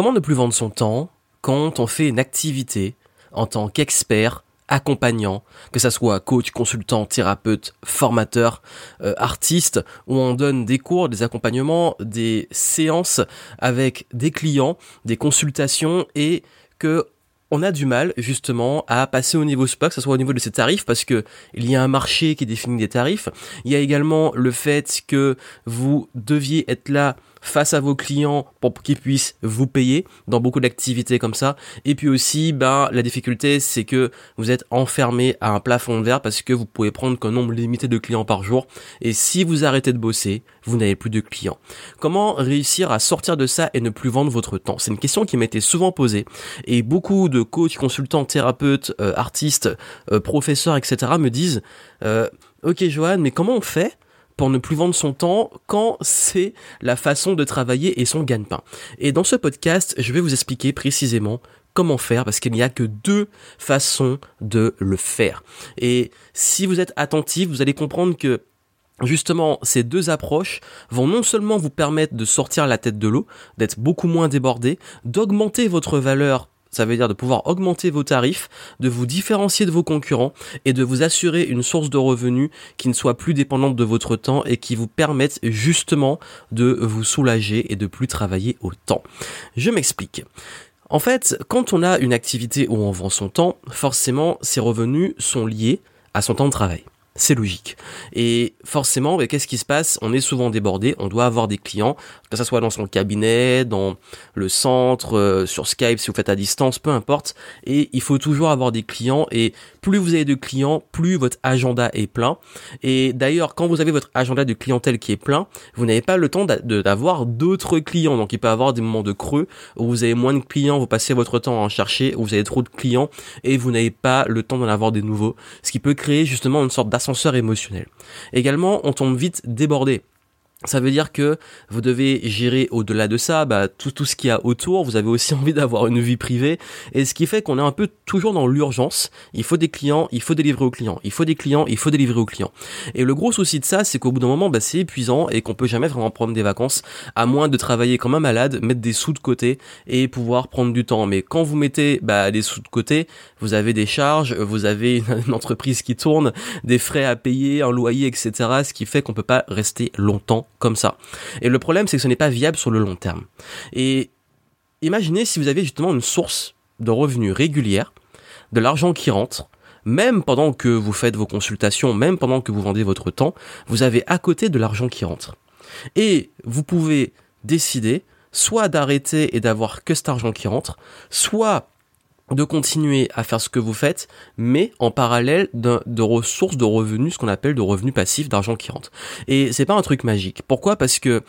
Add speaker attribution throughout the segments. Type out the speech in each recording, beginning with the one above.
Speaker 1: Comment ne plus vendre son temps quand on fait une activité en tant qu'expert, accompagnant, que ça soit coach, consultant, thérapeute, formateur, euh, artiste, où on donne des cours, des accompagnements, des séances avec des clients, des consultations et que on a du mal justement à passer au niveau SPA, que ce soit au niveau de ses tarifs, parce que il y a un marché qui définit des tarifs. Il y a également le fait que vous deviez être là face à vos clients pour qu'ils puissent vous payer dans beaucoup d'activités comme ça. Et puis aussi, ben, la difficulté, c'est que vous êtes enfermé à un plafond de verre parce que vous pouvez prendre qu'un nombre limité de clients par jour. Et si vous arrêtez de bosser, vous n'avez plus de clients. Comment réussir à sortir de ça et ne plus vendre votre temps? C'est une question qui m'était souvent posée. Et beaucoup de coachs, consultants, thérapeutes, euh, artistes, euh, professeurs, etc. me disent, euh, ok Johan, mais comment on fait pour ne plus vendre son temps quand c'est la façon de travailler et son gagne-pain. Et dans ce podcast, je vais vous expliquer précisément comment faire parce qu'il n'y a que deux façons de le faire. Et si vous êtes attentif, vous allez comprendre que Justement, ces deux approches vont non seulement vous permettre de sortir la tête de l'eau, d'être beaucoup moins débordé, d'augmenter votre valeur ça veut dire de pouvoir augmenter vos tarifs, de vous différencier de vos concurrents et de vous assurer une source de revenus qui ne soit plus dépendante de votre temps et qui vous permette justement de vous soulager et de plus travailler au temps. Je m'explique. En fait, quand on a une activité où on vend son temps, forcément, ses revenus sont liés à son temps de travail. C'est logique. Et forcément, qu'est-ce qui se passe? On est souvent débordé, on doit avoir des clients, que ce soit dans son cabinet, dans le centre, euh, sur Skype, si vous faites à distance, peu importe. Et il faut toujours avoir des clients. Et plus vous avez de clients, plus votre agenda est plein. Et d'ailleurs, quand vous avez votre agenda de clientèle qui est plein, vous n'avez pas le temps d'avoir d'autres clients. Donc il peut y avoir des moments de creux où vous avez moins de clients, vous passez votre temps à en chercher, où vous avez trop de clients et vous n'avez pas le temps d'en avoir des nouveaux. Ce qui peut créer justement une sorte d'ascenseur émotionnel. Également, on tombe vite débordé. Ça veut dire que vous devez gérer au-delà de ça bah, tout, tout ce qu'il y a autour. Vous avez aussi envie d'avoir une vie privée. Et ce qui fait qu'on est un peu toujours dans l'urgence. Il faut des clients, il faut délivrer aux clients. Il faut des clients, il faut délivrer aux clients. Et le gros souci de ça, c'est qu'au bout d'un moment, bah, c'est épuisant et qu'on peut jamais vraiment prendre des vacances à moins de travailler comme un malade, mettre des sous de côté et pouvoir prendre du temps. Mais quand vous mettez bah, des sous de côté, vous avez des charges, vous avez une entreprise qui tourne, des frais à payer, un loyer, etc. Ce qui fait qu'on peut pas rester longtemps comme ça. Et le problème, c'est que ce n'est pas viable sur le long terme. Et imaginez si vous avez justement une source de revenus régulière, de l'argent qui rentre, même pendant que vous faites vos consultations, même pendant que vous vendez votre temps, vous avez à côté de l'argent qui rentre. Et vous pouvez décider soit d'arrêter et d'avoir que cet argent qui rentre, soit de continuer à faire ce que vous faites, mais en parallèle de, ressources, de revenus, ce qu'on appelle de revenus passifs, d'argent qui rentre. Et c'est pas un truc magique. Pourquoi? Parce que,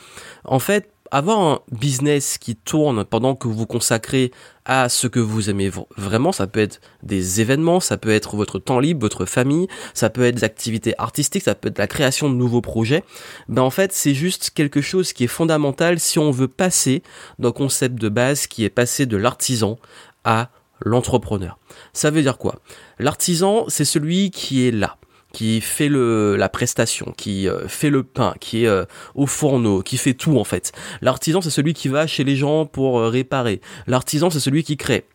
Speaker 1: en fait, avoir un business qui tourne pendant que vous consacrez à ce que vous aimez vraiment, ça peut être des événements, ça peut être votre temps libre, votre famille, ça peut être des activités artistiques, ça peut être la création de nouveaux projets. Ben en fait, c'est juste quelque chose qui est fondamental si on veut passer d'un concept de base qui est passé de l'artisan à l'entrepreneur. Ça veut dire quoi? L'artisan, c'est celui qui est là qui fait le la prestation, qui euh, fait le pain, qui est euh, au fourneau, qui fait tout en fait. L'artisan c'est celui qui va chez les gens pour euh, réparer. L'artisan c'est celui qui crée.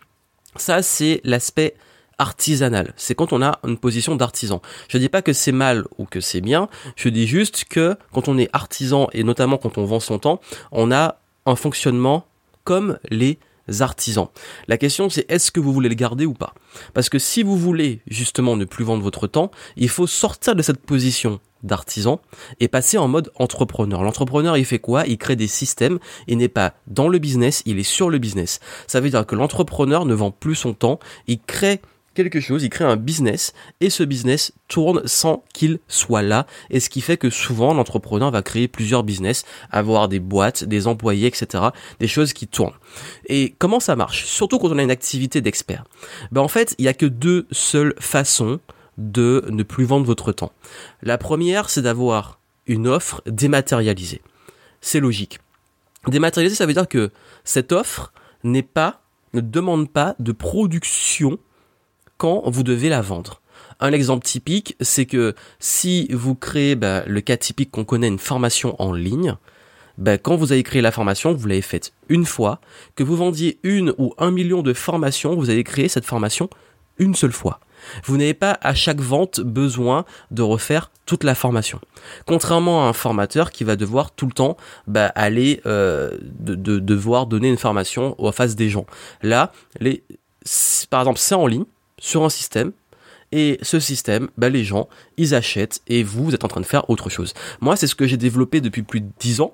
Speaker 1: Ça c'est l'aspect artisanal. C'est quand on a une position d'artisan. Je dis pas que c'est mal ou que c'est bien. Je dis juste que quand on est artisan et notamment quand on vend son temps, on a un fonctionnement comme les artisans. La question c'est est-ce que vous voulez le garder ou pas? Parce que si vous voulez justement ne plus vendre votre temps, il faut sortir de cette position d'artisan et passer en mode entrepreneur. L'entrepreneur, il fait quoi? Il crée des systèmes, il n'est pas dans le business, il est sur le business. Ça veut dire que l'entrepreneur ne vend plus son temps, il crée quelque chose, il crée un business et ce business tourne sans qu'il soit là et ce qui fait que souvent l'entrepreneur va créer plusieurs business, avoir des boîtes, des employés, etc. Des choses qui tournent. Et comment ça marche? Surtout quand on a une activité d'expert. Ben en fait, il n'y a que deux seules façons de ne plus vendre votre temps. La première, c'est d'avoir une offre dématérialisée. C'est logique. Dématérialisée, ça veut dire que cette offre n'est pas, ne demande pas de production quand vous devez la vendre. Un exemple typique, c'est que si vous créez bah, le cas typique qu'on connaît une formation en ligne, ben, quand vous avez créé la formation, vous l'avez faite une fois, que vous vendiez une ou un million de formations, vous avez créé cette formation une seule fois. Vous n'avez pas à chaque vente besoin de refaire toute la formation. Contrairement à un formateur qui va devoir tout le temps bah, aller euh, de, devoir donner une formation en face des gens. Là, les, par exemple, c'est en ligne sur un système. Et ce système, bah, les gens, ils achètent et vous, vous êtes en train de faire autre chose. Moi, c'est ce que j'ai développé depuis plus de 10 ans.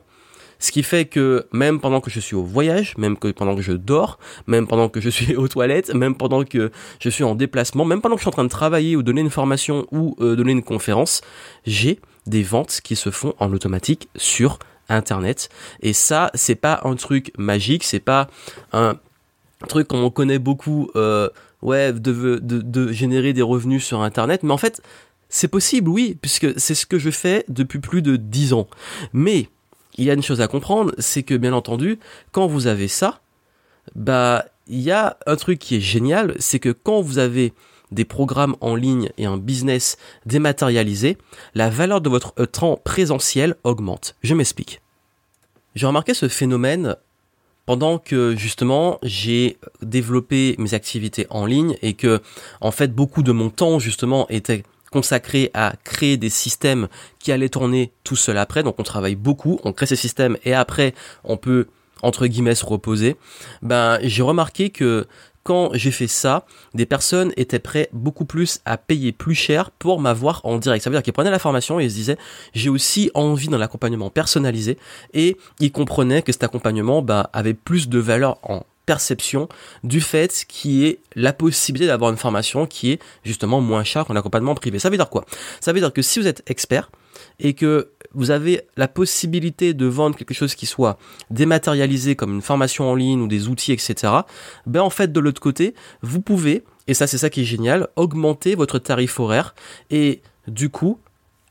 Speaker 1: Ce qui fait que même pendant que je suis au voyage, même que pendant que je dors, même pendant que je suis aux toilettes, même pendant que je suis en déplacement, même pendant que je suis en train de travailler ou donner une formation ou euh, donner une conférence, j'ai des ventes qui se font en automatique sur internet et ça c'est pas un truc magique c'est pas un truc qu'on connaît beaucoup euh, ouais de, de, de générer des revenus sur internet mais en fait c'est possible oui puisque c'est ce que je fais depuis plus de 10 ans mais il y a une chose à comprendre, c'est que bien entendu, quand vous avez ça, bah il y a un truc qui est génial, c'est que quand vous avez des programmes en ligne et un business dématérialisé, la valeur de votre temps présentiel augmente. Je m'explique. J'ai remarqué ce phénomène pendant que justement j'ai développé mes activités en ligne et que en fait beaucoup de mon temps justement était consacré à créer des systèmes qui allaient tourner tout seul après. Donc on travaille beaucoup, on crée ces systèmes et après on peut entre guillemets se reposer. Ben j'ai remarqué que quand j'ai fait ça, des personnes étaient prêtes beaucoup plus à payer plus cher pour m'avoir en direct. Ça veut dire qu'ils prenaient la formation et ils se disaient j'ai aussi envie d'un accompagnement personnalisé et ils comprenaient que cet accompagnement ben, avait plus de valeur en perception du fait qui est la possibilité d'avoir une formation qui est justement moins chère qu'un accompagnement privé. Ça veut dire quoi? Ça veut dire que si vous êtes expert et que vous avez la possibilité de vendre quelque chose qui soit dématérialisé comme une formation en ligne ou des outils, etc. Ben en fait de l'autre côté, vous pouvez, et ça c'est ça qui est génial, augmenter votre tarif horaire et du coup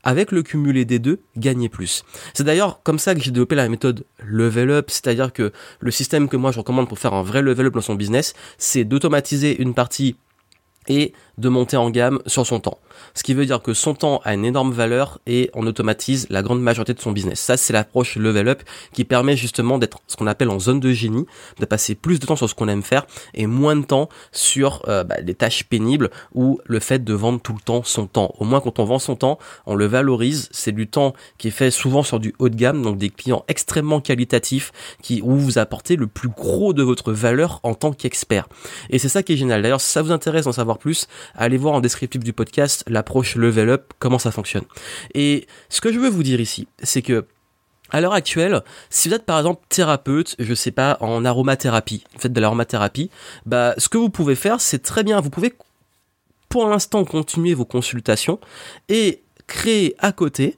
Speaker 1: avec le cumulé des deux, gagner plus. C'est d'ailleurs comme ça que j'ai développé la méthode level up, c'est-à-dire que le système que moi je recommande pour faire un vrai level up dans son business, c'est d'automatiser une partie et de monter en gamme sur son temps. Ce qui veut dire que son temps a une énorme valeur et on automatise la grande majorité de son business. Ça, c'est l'approche level up qui permet justement d'être ce qu'on appelle en zone de génie, de passer plus de temps sur ce qu'on aime faire et moins de temps sur euh, bah, des tâches pénibles ou le fait de vendre tout le temps son temps. Au moins, quand on vend son temps, on le valorise. C'est du temps qui est fait souvent sur du haut de gamme, donc des clients extrêmement qualitatifs qui où vous apportez le plus gros de votre valeur en tant qu'expert. Et c'est ça qui est génial. D'ailleurs, si ça vous intéresse d'en savoir plus, allez voir en descriptif du podcast l'approche level up, comment ça fonctionne. Et ce que je veux vous dire ici, c'est que à l'heure actuelle, si vous êtes par exemple thérapeute, je sais pas, en aromathérapie, vous faites de l'aromathérapie, bah ce que vous pouvez faire, c'est très bien, vous pouvez pour l'instant continuer vos consultations et créer à côté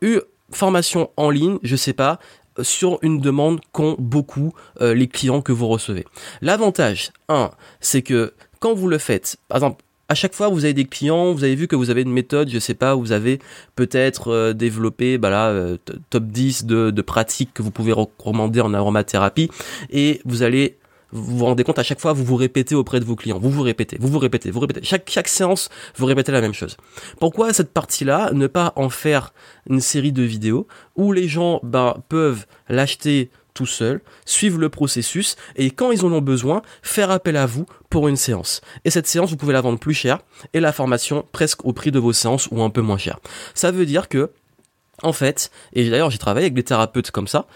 Speaker 1: une formation en ligne, je sais pas, sur une demande qu'ont beaucoup euh, les clients que vous recevez. L'avantage, un, c'est que quand vous le faites, par exemple, à chaque fois vous avez des clients, vous avez vu que vous avez une méthode, je sais pas, vous avez peut-être euh, développé bah là, euh, top 10 de, pratiques que vous pouvez recommander en aromathérapie et vous allez vous rendez compte à chaque fois vous vous répétez auprès de vos clients, vous vous répétez, vous vous répétez, vous répétez. Chaque chaque séance, vous répétez la même chose. Pourquoi cette partie-là ne pas en faire une série de vidéos où les gens ben, peuvent l'acheter tout seul, suivre le processus et quand ils en ont besoin, faire appel à vous pour une séance. Et cette séance, vous pouvez la vendre plus cher et la formation presque au prix de vos séances ou un peu moins cher. Ça veut dire que, en fait, et d'ailleurs j'ai travaillé avec des thérapeutes comme ça,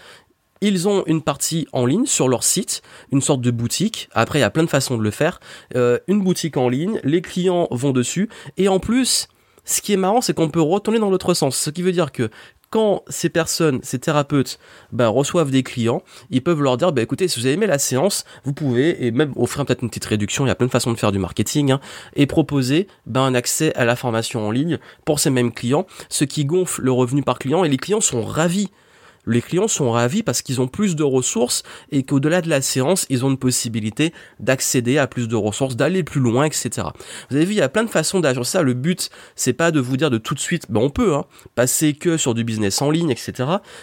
Speaker 1: ils ont une partie en ligne sur leur site, une sorte de boutique. Après, il y a plein de façons de le faire. Euh, une boutique en ligne, les clients vont dessus et en plus, ce qui est marrant, c'est qu'on peut retourner dans l'autre sens. Ce qui veut dire que quand ces personnes, ces thérapeutes, ben, reçoivent des clients, ils peuvent leur dire, bah, écoutez, si vous avez aimé la séance, vous pouvez, et même offrir peut-être une petite réduction, il y a plein de façons de faire du marketing, hein, et proposer ben, un accès à la formation en ligne pour ces mêmes clients, ce qui gonfle le revenu par client, et les clients sont ravis les clients sont ravis parce qu'ils ont plus de ressources et qu'au-delà de la séance, ils ont une possibilité d'accéder à plus de ressources, d'aller plus loin, etc. Vous avez vu, il y a plein de façons d'agir. Ça, le but, c'est pas de vous dire de tout de suite, ben on peut hein, passer que sur du business en ligne, etc.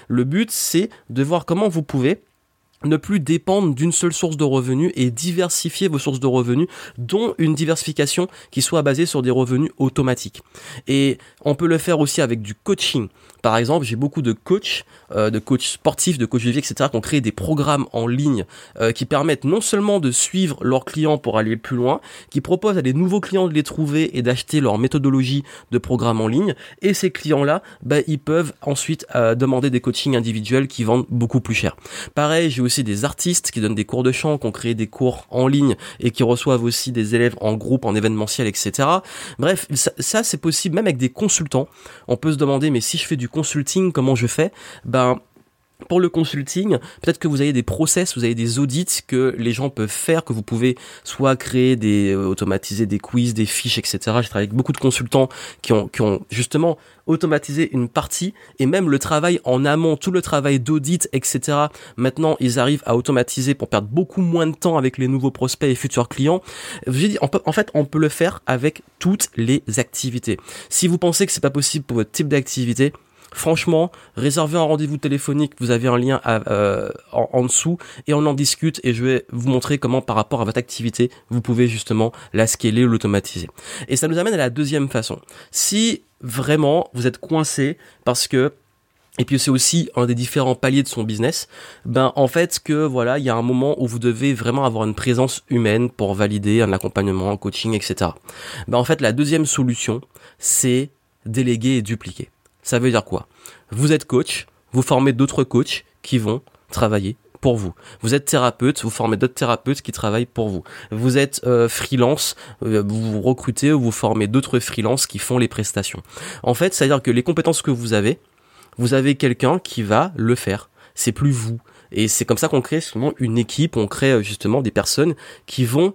Speaker 1: Le but, c'est de voir comment vous pouvez ne plus dépendre d'une seule source de revenus et diversifier vos sources de revenus, dont une diversification qui soit basée sur des revenus automatiques. Et on peut le faire aussi avec du coaching. Par exemple, j'ai beaucoup de coachs, euh, de coachs sportifs, de coachs de vie, etc., qui ont créé des programmes en ligne euh, qui permettent non seulement de suivre leurs clients pour aller plus loin, qui proposent à des nouveaux clients de les trouver et d'acheter leur méthodologie de programme en ligne. Et ces clients-là, bah, ils peuvent ensuite euh, demander des coachings individuels qui vendent beaucoup plus cher. Pareil, j'ai aussi des artistes qui donnent des cours de chant, qui ont créé des cours en ligne et qui reçoivent aussi des élèves en groupe, en événementiel, etc. Bref, ça, ça c'est possible même avec des consultants. On peut se demander, mais si je fais du consulting, comment je fais? Ben pour le consulting, peut-être que vous avez des process, vous avez des audits que les gens peuvent faire, que vous pouvez soit créer des euh, automatiser des quiz, des fiches, etc. J'ai travaillé avec beaucoup de consultants qui ont qui ont justement automatisé une partie et même le travail en amont, tout le travail d'audit, etc. Maintenant, ils arrivent à automatiser pour perdre beaucoup moins de temps avec les nouveaux prospects et futurs clients. J'ai dit, en fait, on peut le faire avec toutes les activités. Si vous pensez que c'est pas possible pour votre type d'activité, Franchement, réservez un rendez-vous téléphonique, vous avez un lien euh, en, dessous et on en discute et je vais vous montrer comment par rapport à votre activité, vous pouvez justement la scaler ou l'automatiser. Et ça nous amène à la deuxième façon. Si vraiment vous êtes coincé parce que et puis c'est aussi un des différents paliers de son business, ben en fait que voilà, il y a un moment où vous devez vraiment avoir une présence humaine pour valider un accompagnement, un coaching, etc. Ben en fait la deuxième solution, c'est déléguer et dupliquer. Ça veut dire quoi Vous êtes coach, vous formez d'autres coachs qui vont travailler pour vous. Vous êtes thérapeute, vous formez d'autres thérapeutes qui travaillent pour vous. Vous êtes euh, freelance, euh, vous recrutez ou vous formez d'autres freelances qui font les prestations. En fait, c'est-à-dire que les compétences que vous avez, vous avez quelqu'un qui va le faire. C'est plus vous. Et c'est comme ça qu'on crée souvent une équipe, on crée euh, justement des personnes qui vont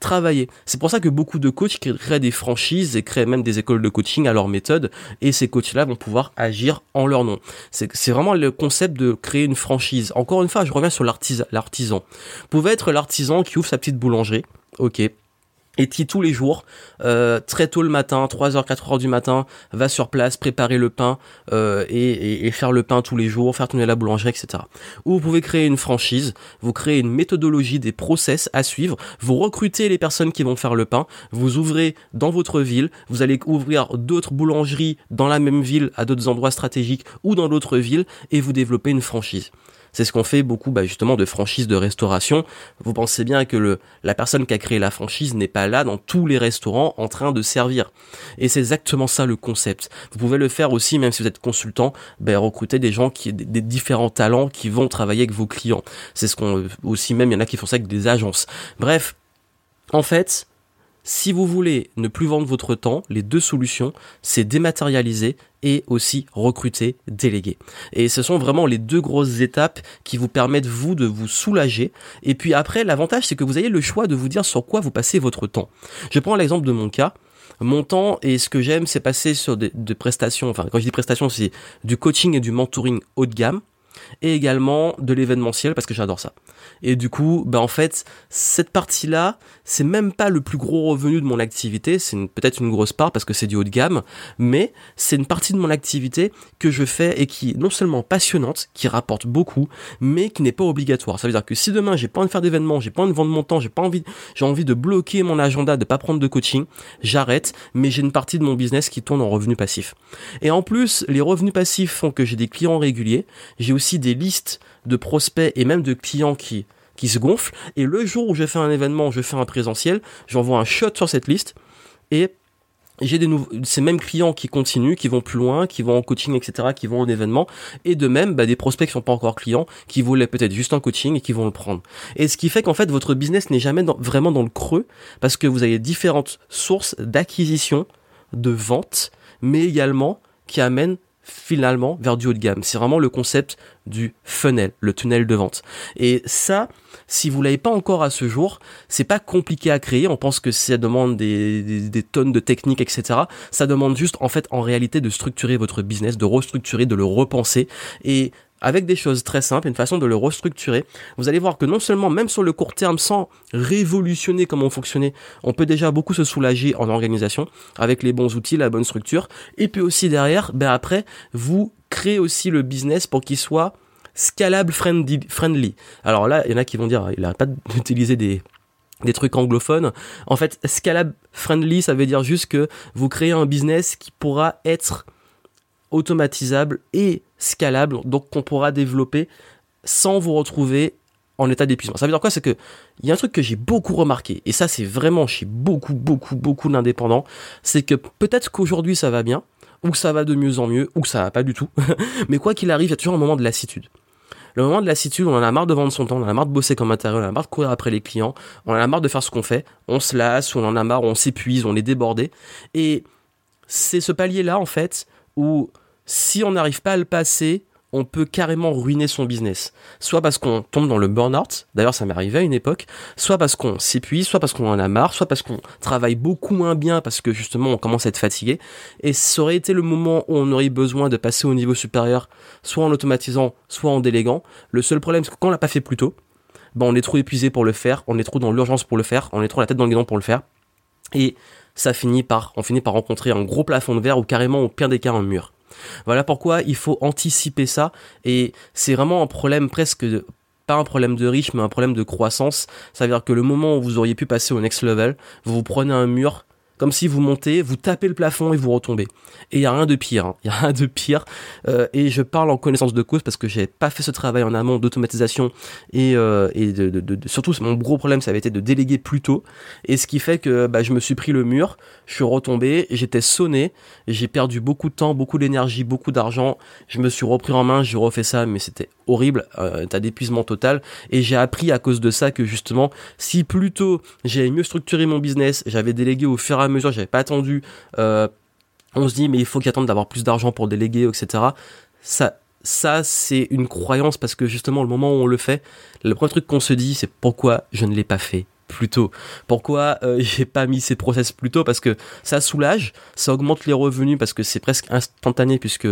Speaker 1: travailler. C'est pour ça que beaucoup de coachs créent des franchises et créent même des écoles de coaching à leur méthode et ces coachs-là vont pouvoir agir en leur nom. C'est vraiment le concept de créer une franchise. Encore une fois, je reviens sur l'artisan. Vous pouvez être l'artisan qui ouvre sa petite boulangerie. Ok, et qui tous les jours, euh, très tôt le matin, 3h, 4h du matin, va sur place préparer le pain euh, et, et, faire le pain tous les jours, faire tourner la boulangerie, etc. Ou vous pouvez créer une franchise, vous créez une méthodologie, des process à suivre, vous recrutez les personnes qui vont faire le pain, vous ouvrez dans votre ville, vous allez ouvrir d'autres boulangeries dans la même ville, à d'autres endroits stratégiques ou dans d'autres villes, et vous développez une franchise. C'est ce qu'on fait beaucoup bah, justement de franchise de restauration. Vous pensez bien que le, la personne qui a créé la franchise n'est pas là dans tous les restaurants en train de servir. Et c'est exactement ça le concept. Vous pouvez le faire aussi même si vous êtes consultant, bah, recruter des gens qui des, des différents talents qui vont travailler avec vos clients. C'est ce qu'on aussi même il y en a qui font ça avec des agences. Bref, en fait, si vous voulez ne plus vendre votre temps, les deux solutions, c'est dématérialiser et aussi recruter, déléguer. Et ce sont vraiment les deux grosses étapes qui vous permettent vous de vous soulager. Et puis après, l'avantage, c'est que vous avez le choix de vous dire sur quoi vous passez votre temps. Je prends l'exemple de mon cas. Mon temps et ce que j'aime, c'est passer sur des, des prestations. Enfin, quand je dis prestations, c'est du coaching et du mentoring haut de gamme et également de l'événementiel parce que j'adore ça. Et du coup, bah en fait, cette partie-là, c'est même pas le plus gros revenu de mon activité, c'est peut-être une grosse part parce que c'est du haut de gamme, mais c'est une partie de mon activité que je fais et qui est non seulement passionnante, qui rapporte beaucoup, mais qui n'est pas obligatoire. Ça veut dire que si demain j'ai pas envie de faire d'événements, j'ai pas envie de vendre mon temps, j'ai pas envie, j'ai envie de bloquer mon agenda, de pas prendre de coaching, j'arrête, mais j'ai une partie de mon business qui tourne en revenu passif. Et en plus, les revenus passifs font que j'ai des clients réguliers, j'ai aussi des listes de prospects et même de clients qui qui se gonflent. Et le jour où je fais un événement, je fais un présentiel, j'envoie un shot sur cette liste et j'ai ces mêmes clients qui continuent, qui vont plus loin, qui vont en coaching, etc., qui vont en événement, et de même, bah, des prospects qui sont pas encore clients, qui voulaient peut-être juste un coaching et qui vont le prendre. Et ce qui fait qu'en fait, votre business n'est jamais vraiment dans le creux, parce que vous avez différentes sources d'acquisition, de vente, mais également qui amènent finalement vers du haut de gamme. C'est vraiment le concept du funnel, le tunnel de vente. Et ça, si vous l'avez pas encore à ce jour, c'est pas compliqué à créer. On pense que ça demande des, des, tonnes de techniques, etc. Ça demande juste, en fait, en réalité, de structurer votre business, de restructurer, de le repenser. Et avec des choses très simples, une façon de le restructurer, vous allez voir que non seulement, même sur le court terme, sans révolutionner comment on fonctionnait, on peut déjà beaucoup se soulager en organisation, avec les bons outils, la bonne structure, et puis aussi derrière, ben après, vous créez aussi le business pour qu'il soit scalable friendly. Alors là, il y en a qui vont dire, il a pas d'utiliser des des trucs anglophones. En fait, scalable friendly, ça veut dire juste que vous créez un business qui pourra être automatisable et scalable, donc qu'on pourra développer sans vous retrouver en état d'épuisement. Ça veut dire quoi? C'est que il y a un truc que j'ai beaucoup remarqué, et ça c'est vraiment chez beaucoup, beaucoup, beaucoup d'indépendants, c'est que peut-être qu'aujourd'hui ça va bien, ou que ça va de mieux en mieux, ou que ça va pas du tout, mais quoi qu'il arrive, il y a toujours un moment de lassitude. Le moment de lassitude, on en a marre de vendre son temps, on en a marre de bosser comme intérieur, on en a marre de courir après les clients, on en a marre de faire ce qu'on fait, on se lasse, on en a marre, on s'épuise, on est débordé. Et c'est ce palier-là, en fait, où si on n'arrive pas à le passer, on peut carrément ruiner son business. Soit parce qu'on tombe dans le burn-out, d'ailleurs ça m'est arrivé à une époque, soit parce qu'on s'épuise, soit parce qu'on en a marre, soit parce qu'on travaille beaucoup moins bien parce que justement on commence à être fatigué. Et ça aurait été le moment où on aurait besoin de passer au niveau supérieur, soit en automatisant, soit en déléguant. Le seul problème c'est que quand on l'a pas fait plus tôt, ben on est trop épuisé pour le faire, on est trop dans l'urgence pour le faire, on est trop la tête dans le guidon pour le faire. Et ça finit par, on finit par rencontrer un gros plafond de verre ou carrément au pire des cas un mur. Voilà pourquoi il faut anticiper ça et c'est vraiment un problème presque pas un problème de riche mais un problème de croissance. Ça veut dire que le moment où vous auriez pu passer au next level, vous vous prenez un mur comme si vous montez, vous tapez le plafond et vous retombez. Et il y a rien de pire, hein. il y a rien de pire. Euh, et je parle en connaissance de cause parce que j'ai pas fait ce travail en amont d'automatisation et, euh, et de, de, de, surtout mon gros problème ça avait été de déléguer plus tôt. Et ce qui fait que bah, je me suis pris le mur, je suis retombé, j'étais sonné, j'ai perdu beaucoup de temps, beaucoup d'énergie, beaucoup d'argent. Je me suis repris en main, j'ai refait ça, mais c'était horrible, euh, t'as d'épuisement total. Et j'ai appris à cause de ça que justement, si plus tôt j'avais mieux structuré mon business, j'avais délégué au fur et à mesure, j'avais pas attendu. Euh, on se dit mais il faut qu'il attende d'avoir plus d'argent pour déléguer, etc. Ça, ça c'est une croyance parce que justement le moment où on le fait, le premier truc qu'on se dit c'est pourquoi je ne l'ai pas fait? Plus tôt Pourquoi euh, j'ai pas mis ces process plus tôt? Parce que ça soulage, ça augmente les revenus parce que c'est presque instantané puisque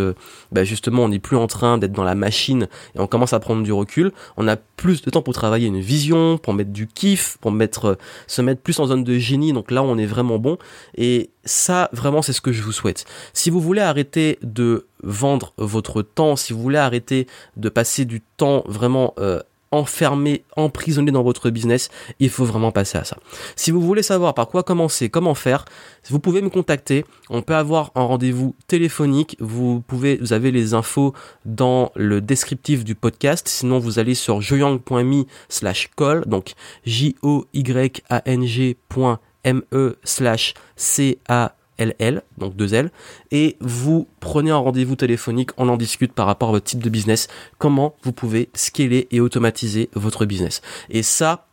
Speaker 1: bah, justement on n'est plus en train d'être dans la machine et on commence à prendre du recul. On a plus de temps pour travailler une vision, pour mettre du kiff, pour mettre euh, se mettre plus en zone de génie. Donc là on est vraiment bon et ça vraiment c'est ce que je vous souhaite. Si vous voulez arrêter de vendre votre temps, si vous voulez arrêter de passer du temps vraiment euh, enfermé, emprisonné dans votre business, il faut vraiment passer à ça. Si vous voulez savoir par quoi commencer, comment faire, vous pouvez me contacter. On peut avoir un rendez-vous téléphonique. Vous pouvez, vous avez les infos dans le descriptif du podcast. Sinon, vous allez sur joyang.me slash call, donc J-O-Y-A-N-G.me slash C-A LL, donc deux L, et vous prenez un rendez-vous téléphonique, on en discute par rapport à votre type de business, comment vous pouvez scaler et automatiser votre business. Et ça,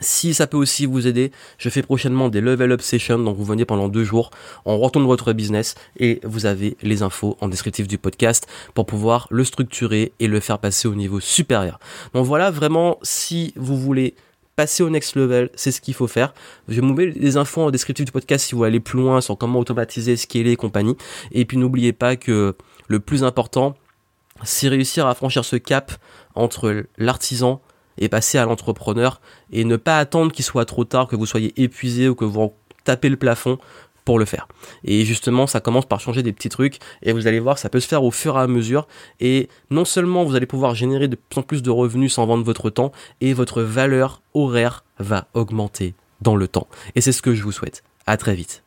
Speaker 1: si ça peut aussi vous aider, je fais prochainement des level up sessions, donc vous venez pendant deux jours, on retourne votre business et vous avez les infos en descriptif du podcast pour pouvoir le structurer et le faire passer au niveau supérieur. Donc voilà, vraiment, si vous voulez passer au next level, c'est ce qu'il faut faire. Je vous mets les infos en descriptif du podcast si vous voulez aller plus loin sur comment automatiser, scaler et compagnie. Et puis n'oubliez pas que le plus important, c'est réussir à franchir ce cap entre l'artisan et passer à l'entrepreneur et ne pas attendre qu'il soit trop tard, que vous soyez épuisé ou que vous tapez le plafond le faire. Et justement, ça commence par changer des petits trucs et vous allez voir, ça peut se faire au fur et à mesure. Et non seulement vous allez pouvoir générer de plus en plus de revenus sans vendre votre temps et votre valeur horaire va augmenter dans le temps. Et c'est ce que je vous souhaite. À très vite.